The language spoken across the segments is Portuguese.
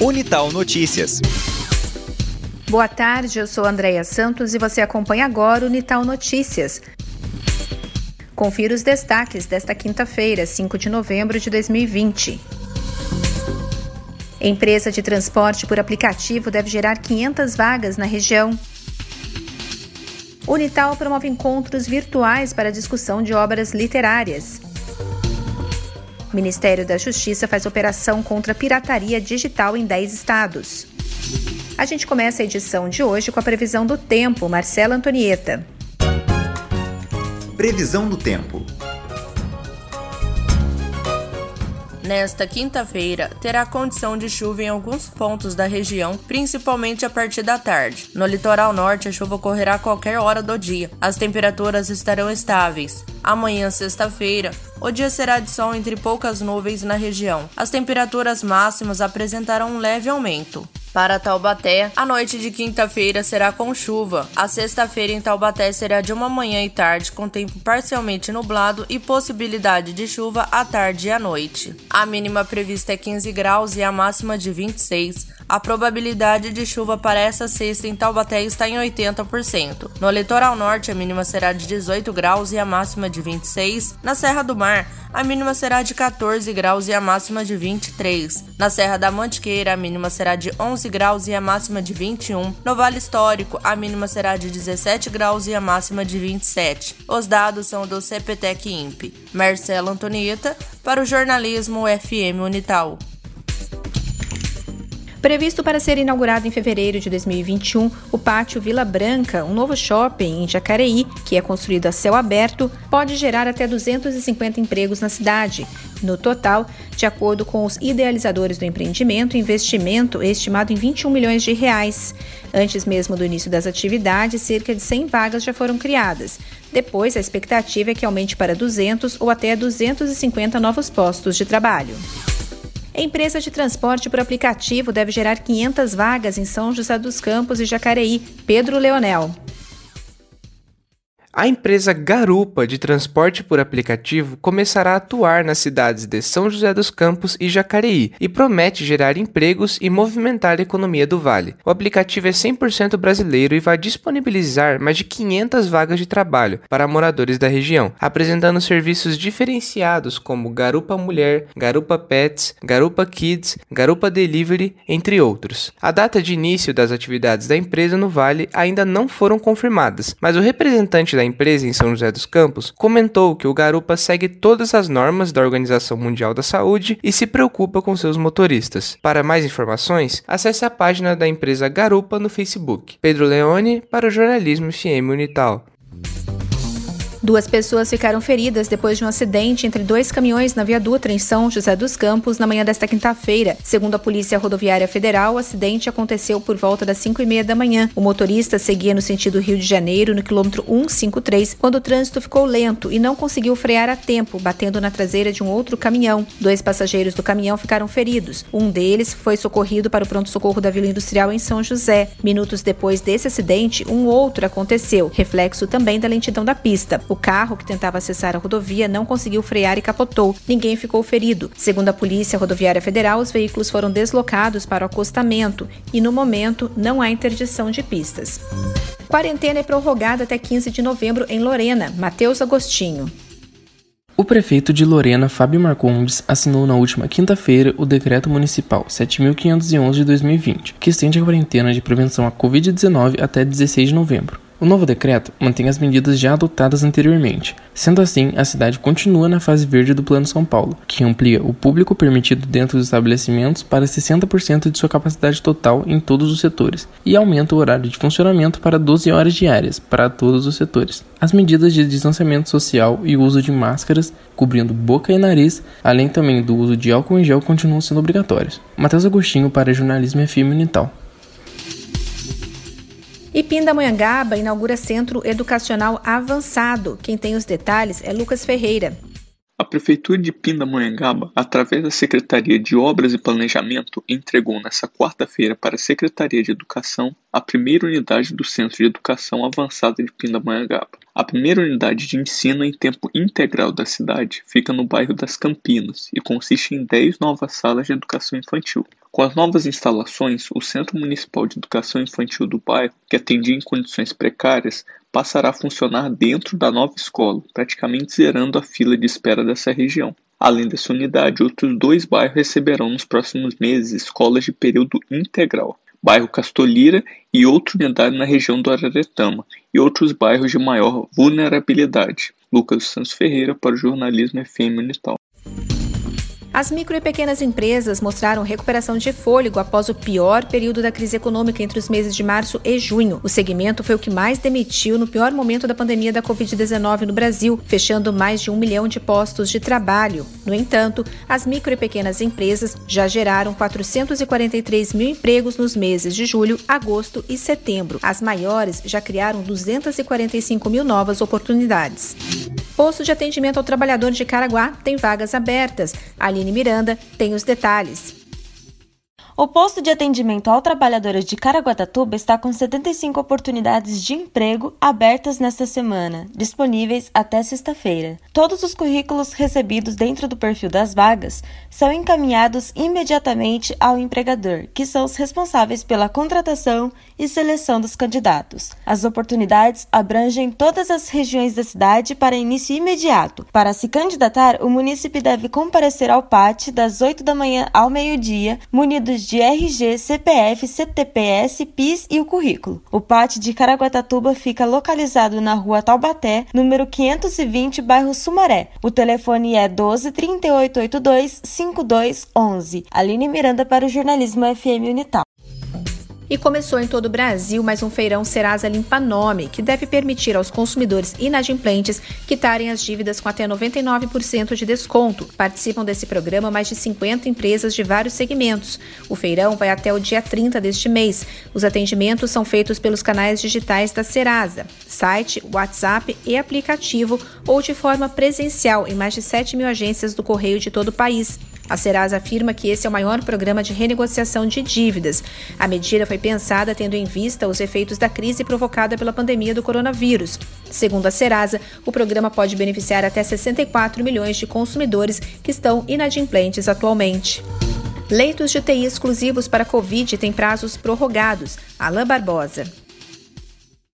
Unital Notícias. Boa tarde, eu sou Andréia Santos e você acompanha agora o Unital Notícias. Confira os destaques desta quinta-feira, 5 de novembro de 2020. Empresa de transporte por aplicativo deve gerar 500 vagas na região. Unital promove encontros virtuais para discussão de obras literárias. Ministério da Justiça faz operação contra pirataria digital em 10 estados. A gente começa a edição de hoje com a previsão do tempo, Marcela Antonieta. Previsão do tempo. Nesta quinta-feira, terá condição de chuva em alguns pontos da região, principalmente a partir da tarde. No litoral norte, a chuva ocorrerá a qualquer hora do dia. As temperaturas estarão estáveis. Amanhã, sexta-feira, o dia será de sol entre poucas nuvens na região. As temperaturas máximas apresentarão um leve aumento. Para Taubaté, a noite de quinta-feira será com chuva. A sexta-feira em Taubaté será de uma manhã e tarde com tempo parcialmente nublado e possibilidade de chuva à tarde e à noite. A mínima prevista é 15 graus e a máxima de 26. A probabilidade de chuva para essa sexta em Taubaté está em 80%. No litoral norte, a mínima será de 18 graus e a máxima de 26. Na Serra do Mar, a mínima será de 14 graus e a máxima de 23. Na Serra da Mantiqueira, a mínima será de 11 graus e a máxima de 21. No Vale Histórico, a mínima será de 17 graus e a máxima de 27. Os dados são do CPTEC INPE. Marcelo Antonieta, para o jornalismo FM Unital. Previsto para ser inaugurado em fevereiro de 2021, o Pátio Vila Branca, um novo shopping em Jacareí, que é construído a céu aberto, pode gerar até 250 empregos na cidade. No total, de acordo com os idealizadores do empreendimento, o investimento é estimado em 21 milhões de reais. Antes mesmo do início das atividades, cerca de 100 vagas já foram criadas. Depois, a expectativa é que aumente para 200 ou até 250 novos postos de trabalho. Empresa de transporte por aplicativo deve gerar 500 vagas em São José dos Campos e Jacareí. Pedro Leonel. A empresa Garupa de transporte por aplicativo começará a atuar nas cidades de São José dos Campos e Jacareí e promete gerar empregos e movimentar a economia do Vale. O aplicativo é 100% brasileiro e vai disponibilizar mais de 500 vagas de trabalho para moradores da região, apresentando serviços diferenciados como Garupa Mulher, Garupa Pets, Garupa Kids, Garupa Delivery, entre outros. A data de início das atividades da empresa no Vale ainda não foram confirmadas, mas o representante da empresa em São José dos Campos, comentou que o Garupa segue todas as normas da Organização Mundial da Saúde e se preocupa com seus motoristas. Para mais informações, acesse a página da empresa Garupa no Facebook. Pedro Leone para o Jornalismo FM Unital. Duas pessoas ficaram feridas depois de um acidente entre dois caminhões na Via Dutra, em São José dos Campos, na manhã desta quinta-feira. Segundo a Polícia Rodoviária Federal, o acidente aconteceu por volta das 5 e meia da manhã. O motorista seguia no sentido Rio de Janeiro, no quilômetro 153, quando o trânsito ficou lento e não conseguiu frear a tempo, batendo na traseira de um outro caminhão. Dois passageiros do caminhão ficaram feridos. Um deles foi socorrido para o pronto-socorro da Vila Industrial em São José. Minutos depois desse acidente, um outro aconteceu, reflexo também da lentidão da pista. O carro que tentava acessar a rodovia não conseguiu frear e capotou. Ninguém ficou ferido. Segundo a Polícia Rodoviária Federal, os veículos foram deslocados para o acostamento e, no momento, não há interdição de pistas. Quarentena é prorrogada até 15 de novembro em Lorena. Matheus Agostinho. O prefeito de Lorena, Fábio Marcondes, assinou na última quinta-feira o Decreto Municipal 7.511 de 2020, que estende a quarentena de prevenção à Covid-19 até 16 de novembro. O novo decreto mantém as medidas já adotadas anteriormente. Sendo assim, a cidade continua na fase verde do Plano São Paulo, que amplia o público permitido dentro dos estabelecimentos para 60% de sua capacidade total em todos os setores e aumenta o horário de funcionamento para 12 horas diárias para todos os setores. As medidas de distanciamento social e o uso de máscaras cobrindo boca e nariz, além também do uso de álcool em gel, continuam sendo obrigatórios. Matheus Agostinho para Jornalismo FM Unital. E Pindamonhangaba inaugura Centro Educacional Avançado. Quem tem os detalhes é Lucas Ferreira. A Prefeitura de Pindamonhangaba, através da Secretaria de Obras e Planejamento, entregou nesta quarta-feira para a Secretaria de Educação a primeira unidade do Centro de Educação Avançada de Pindamonhangaba. A primeira unidade de ensino em tempo integral da cidade fica no bairro das Campinas e consiste em 10 novas salas de educação infantil. Com as novas instalações, o Centro Municipal de Educação Infantil do bairro, que atendia em condições precárias, passará a funcionar dentro da nova escola, praticamente zerando a fila de espera dessa região. Além dessa unidade, outros dois bairros receberão nos próximos meses escolas de período integral, bairro Castolira e outra unidade na região do Araretama, e outros bairros de maior vulnerabilidade. Lucas Santos Ferreira para o Jornalismo FM Unital. As micro e pequenas empresas mostraram recuperação de fôlego após o pior período da crise econômica entre os meses de março e junho. O segmento foi o que mais demitiu no pior momento da pandemia da Covid-19 no Brasil, fechando mais de um milhão de postos de trabalho. No entanto, as micro e pequenas empresas já geraram 443 mil empregos nos meses de julho, agosto e setembro. As maiores já criaram 245 mil novas oportunidades. Posto de atendimento ao trabalhador de Caraguá tem vagas abertas. Aline Miranda tem os detalhes. O posto de atendimento ao trabalhador de Caraguatatuba está com 75 oportunidades de emprego abertas nesta semana, disponíveis até sexta-feira. Todos os currículos recebidos dentro do perfil das vagas são encaminhados imediatamente ao empregador, que são os responsáveis pela contratação e seleção dos candidatos. As oportunidades abrangem todas as regiões da cidade para início imediato. Para se candidatar, o munícipe deve comparecer ao PAT das 8 da manhã ao meio-dia, munidos de RG, CPF, CTPS, PIS e o currículo. O PAT de Caraguatatuba fica localizado na rua Taubaté, número 520, bairro Sumaré. O telefone é 12 3882 5211. Aline Miranda para o Jornalismo FM Unital. E começou em todo o Brasil mais um feirão Serasa Limpa Nome, que deve permitir aos consumidores inadimplentes quitarem as dívidas com até 99% de desconto. Participam desse programa mais de 50 empresas de vários segmentos. O feirão vai até o dia 30 deste mês. Os atendimentos são feitos pelos canais digitais da Serasa, site, WhatsApp e aplicativo, ou de forma presencial em mais de 7 mil agências do correio de todo o país. A Serasa afirma que esse é o maior programa de renegociação de dívidas. A medida foi pensada tendo em vista os efeitos da crise provocada pela pandemia do coronavírus. Segundo a Serasa, o programa pode beneficiar até 64 milhões de consumidores que estão inadimplentes atualmente. Leitos de UTI exclusivos para Covid têm prazos prorrogados. Alain Barbosa.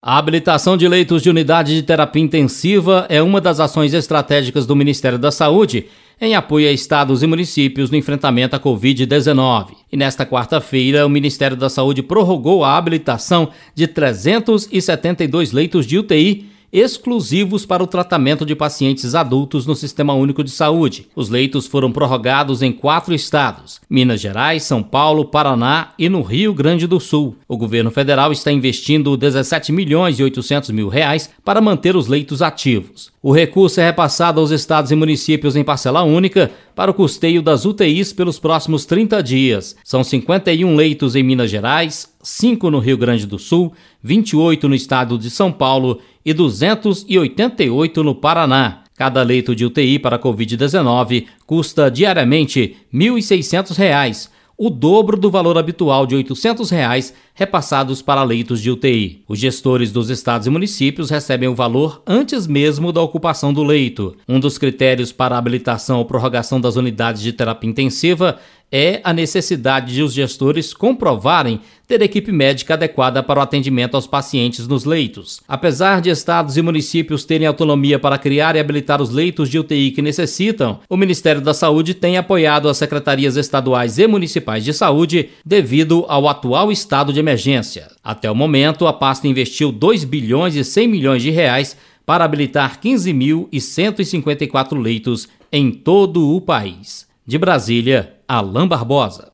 A habilitação de leitos de unidade de terapia intensiva é uma das ações estratégicas do Ministério da Saúde em apoio a estados e municípios no enfrentamento à Covid-19. E nesta quarta-feira, o Ministério da Saúde prorrogou a habilitação de 372 leitos de UTI exclusivos para o tratamento de pacientes adultos no Sistema Único de Saúde. Os leitos foram prorrogados em quatro estados: Minas Gerais, São Paulo, Paraná e no Rio Grande do Sul. O governo federal está investindo 17 milhões e 800 mil reais para manter os leitos ativos. O recurso é repassado aos estados e municípios em parcela única para o custeio das UTIs pelos próximos 30 dias. São 51 leitos em Minas Gerais, 5 no Rio Grande do Sul, 28 no estado de São Paulo e 288 no Paraná. Cada leito de UTI para Covid-19 custa diariamente R$ 1.600, o dobro do valor habitual de 800 reais repassados para leitos de UTI. Os gestores dos estados e municípios recebem o valor antes mesmo da ocupação do leito. Um dos critérios para habilitação ou prorrogação das unidades de terapia intensiva é a necessidade de os gestores comprovarem ter equipe médica adequada para o atendimento aos pacientes nos leitos. Apesar de estados e municípios terem autonomia para criar e habilitar os leitos de UTI que necessitam, o Ministério da Saúde tem apoiado as secretarias estaduais e municipais de saúde devido ao atual estado de emergência. Até o momento, a pasta investiu 2 bilhões e 100 milhões de reais para habilitar 15.154 leitos em todo o país. De Brasília, Alain Barbosa.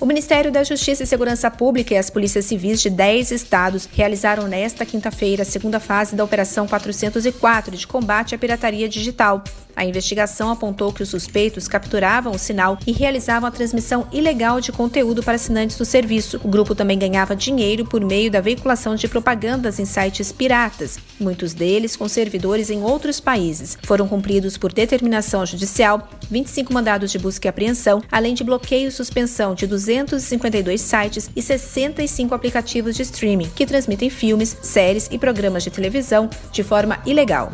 O Ministério da Justiça e Segurança Pública e as polícias civis de 10 estados realizaram nesta quinta-feira a segunda fase da Operação 404 de combate à pirataria digital. A investigação apontou que os suspeitos capturavam o sinal e realizavam a transmissão ilegal de conteúdo para assinantes do serviço. O grupo também ganhava dinheiro por meio da veiculação de propagandas em sites piratas, muitos deles com servidores em outros países. Foram cumpridos por determinação judicial 25 mandados de busca e apreensão, além de bloqueio e suspensão de 252 sites e 65 aplicativos de streaming que transmitem filmes, séries e programas de televisão de forma ilegal.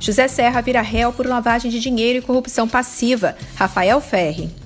José Serra vira réu por lavagem de dinheiro e corrupção passiva. Rafael Ferri.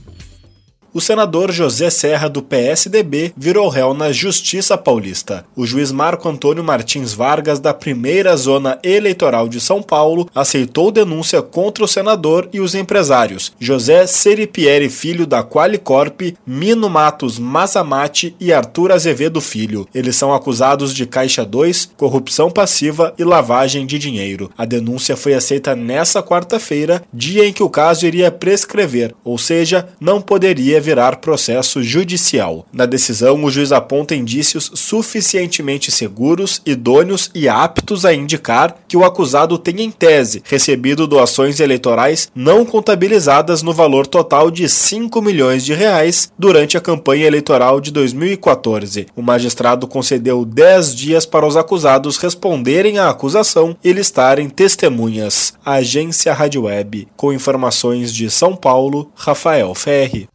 O senador José Serra, do PSDB, virou réu na Justiça Paulista. O juiz Marco Antônio Martins Vargas, da primeira zona eleitoral de São Paulo, aceitou denúncia contra o senador e os empresários José Seripieri Filho, da Qualicorp, Mino Matos Mazamate e Arthur Azevedo Filho. Eles são acusados de Caixa 2, corrupção passiva e lavagem de dinheiro. A denúncia foi aceita nessa quarta-feira, dia em que o caso iria prescrever, ou seja, não poderia virar processo judicial. Na decisão, o juiz aponta indícios suficientemente seguros, idôneos e aptos a indicar que o acusado tem em tese recebido doações eleitorais não contabilizadas no valor total de 5 milhões de reais durante a campanha eleitoral de 2014. O magistrado concedeu 10 dias para os acusados responderem à acusação e listarem testemunhas. Agência Rádio Web, com informações de São Paulo, Rafael Ferri.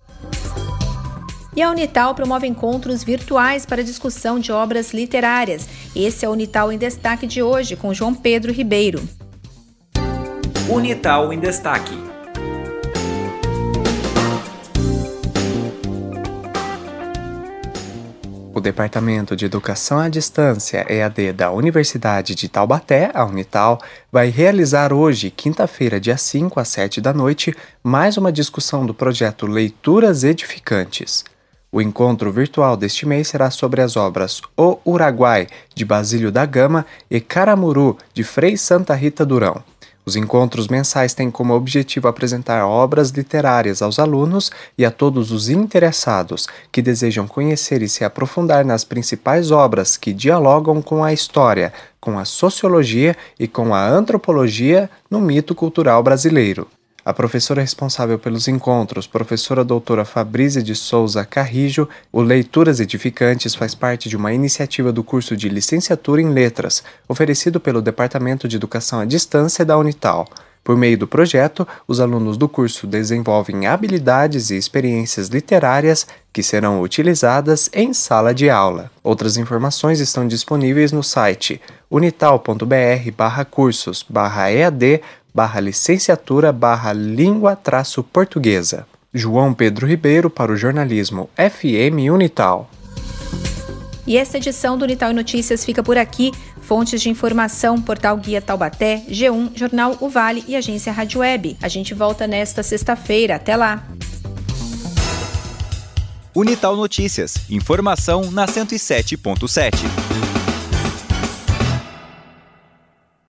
E a Unital promove encontros virtuais para discussão de obras literárias. Esse é o Unital em Destaque de hoje, com João Pedro Ribeiro. Unital em Destaque. O Departamento de Educação à Distância EAD da Universidade de Taubaté, a Unital, vai realizar hoje, quinta-feira, dia 5 às 7 da noite, mais uma discussão do projeto Leituras Edificantes. O encontro virtual deste mês será sobre as obras O Uruguai, de Basílio da Gama, e Caramuru, de Frei Santa Rita Durão. Os encontros mensais têm como objetivo apresentar obras literárias aos alunos e a todos os interessados que desejam conhecer e se aprofundar nas principais obras que dialogam com a história, com a sociologia e com a antropologia no mito cultural brasileiro. A professora responsável pelos encontros, professora doutora Fabrícia de Souza Carrijo, o Leituras Edificantes faz parte de uma iniciativa do curso de Licenciatura em Letras, oferecido pelo Departamento de Educação à Distância da Unital. Por meio do projeto, os alunos do curso desenvolvem habilidades e experiências literárias que serão utilizadas em sala de aula. Outras informações estão disponíveis no site unital.br/cursos/ead barra licenciatura barra língua traço portuguesa. João Pedro Ribeiro para o jornalismo FM Unital. E esta edição do Unital Notícias fica por aqui. Fontes de informação, Portal Guia Taubaté, G1, Jornal O Vale e Agência Rádio Web. A gente volta nesta sexta-feira. Até lá! Unital Notícias. Informação na 107.7.